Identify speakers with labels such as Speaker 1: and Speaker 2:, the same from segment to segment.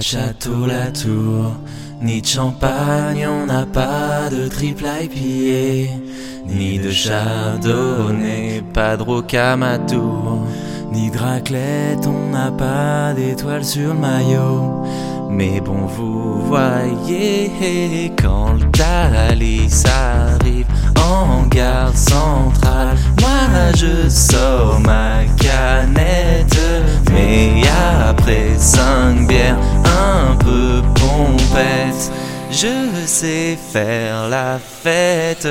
Speaker 1: Château la tour, ni de champagne, on n'a pas de triple IPA, ni de chardonnay, pas de rocamadour, ni de raclette, on n'a pas d'étoiles sur le maillot. Mais bon, vous voyez, quand le calice arrive en gare centrale, moi je sors sais faire la fête.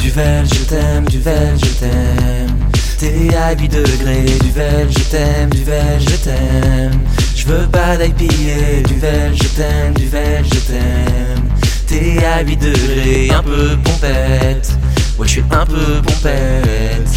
Speaker 1: Duvel, je t'aime, Duvel, je t'aime. T'es à 8 degrés, Duvel, je t'aime, Duvel, je t'aime. Je veux pas d'IPA, Duvel, je t'aime, Duvel, je t'aime. T'es à 8 degrés, un peu pompette. Ouais, je suis un peu pompette.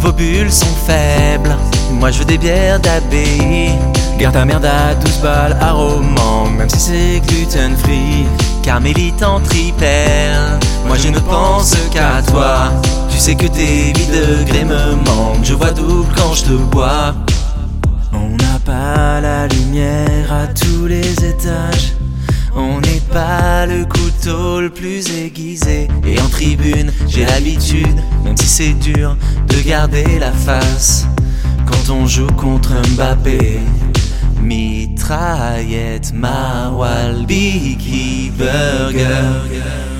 Speaker 1: Vos bulles sont faibles, moi je veux des bières d'abbaye. Garde ta merde à 12 balles à roman, même si c'est gluten free. Carmélite en tripel, moi je ne pense qu'à toi. Tu sais que tes 8 degrés me manquent, je vois double quand je te bois. On n'a pas la lumière à tous les étages. On n'est pas le couteau le plus aiguisé. Et en tribune, j'ai l'habitude, même si c'est dur, de garder la face. Quand on joue contre Mbappé, mitraillette, maroilles, biggie, burger,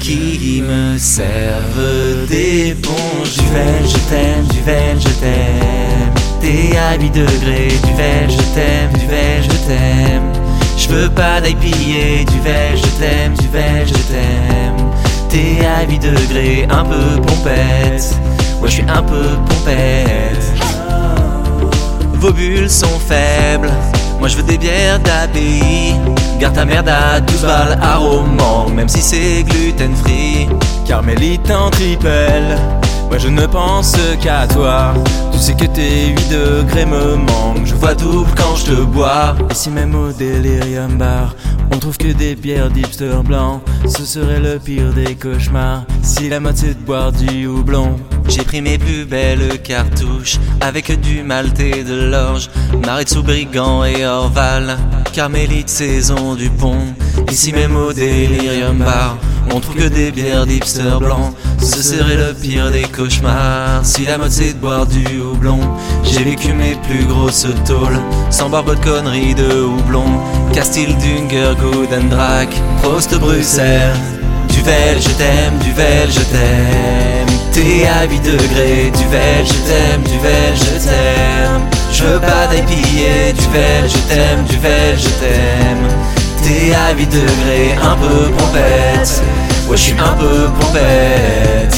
Speaker 1: qui me servent des bons Duvel, je t'aime, Duvel, je t'aime. T'es à 8 degrés, Duvel, je t'aime, Duvel, je t'aime. Je veux pas d'IPA, Duvel, je t'aime, Duvel, je t'aime. T'es à 8 degrés, un peu pompette. Ouais, je suis un peu pompette. Vos bulles sont faibles. Moi je veux des bières d'abbaye. Garde ta merde à 12 balles à même si c'est gluten free. Carmélite en tripel. Moi je ne pense qu'à toi. Tu sais que tes 8 degrés me manquent. Je vois double quand je te bois. Et si même au Delirium Bar, on trouve que des bières d'hipster blanc, ce serait le pire des cauchemars. Si la mode c'est de boire du houblon. J'ai pris mes plus belles cartouches avec du maltais de l'orge, Maritzu Brigand et Orval, Carmélite saison du pont. Ici même au Delirium Bar, on trouve que des bières d'hipster blanc. Ce serait le pire des cauchemars si la mode c'est de boire du houblon. J'ai vécu mes plus grosses tôles sans boire de conneries de houblon. Castille, Dunger, Good and Drac, Prost, Bruxelles. Duvel, je t'aime, Duvel, je t'aime. T'es à 8 degrés, Duvel, je t'aime, Duvel, je t'aime. Je veux pas d'IPA, Duvel, je t'aime, Duvel, je t'aime. T'es à 8 degrés, un peu pompette. Ouais, je suis un peu pompette.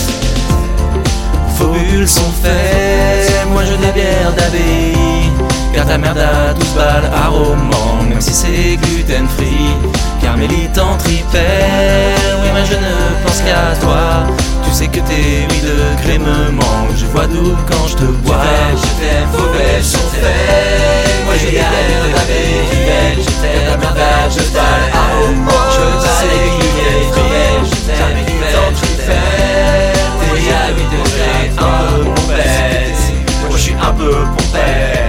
Speaker 1: Vos bulles sont faites, moi je des d'abbaye. Garde ta merde à 12 balles à roman, même si c'est gluten free. Carmélite en oui, mais je ne pense qu'à toi c'est que tes 8 degrés me manquent. Je vois d'où quand je te vois. Je t'aime, je sur fais Moi je gagne dans ta belle, je la merde, je t'aime. Je sais que tu je t'aime, tu m'aimes. T'es à 8 degrés, un peu pompette. Moi je suis un peu pompette.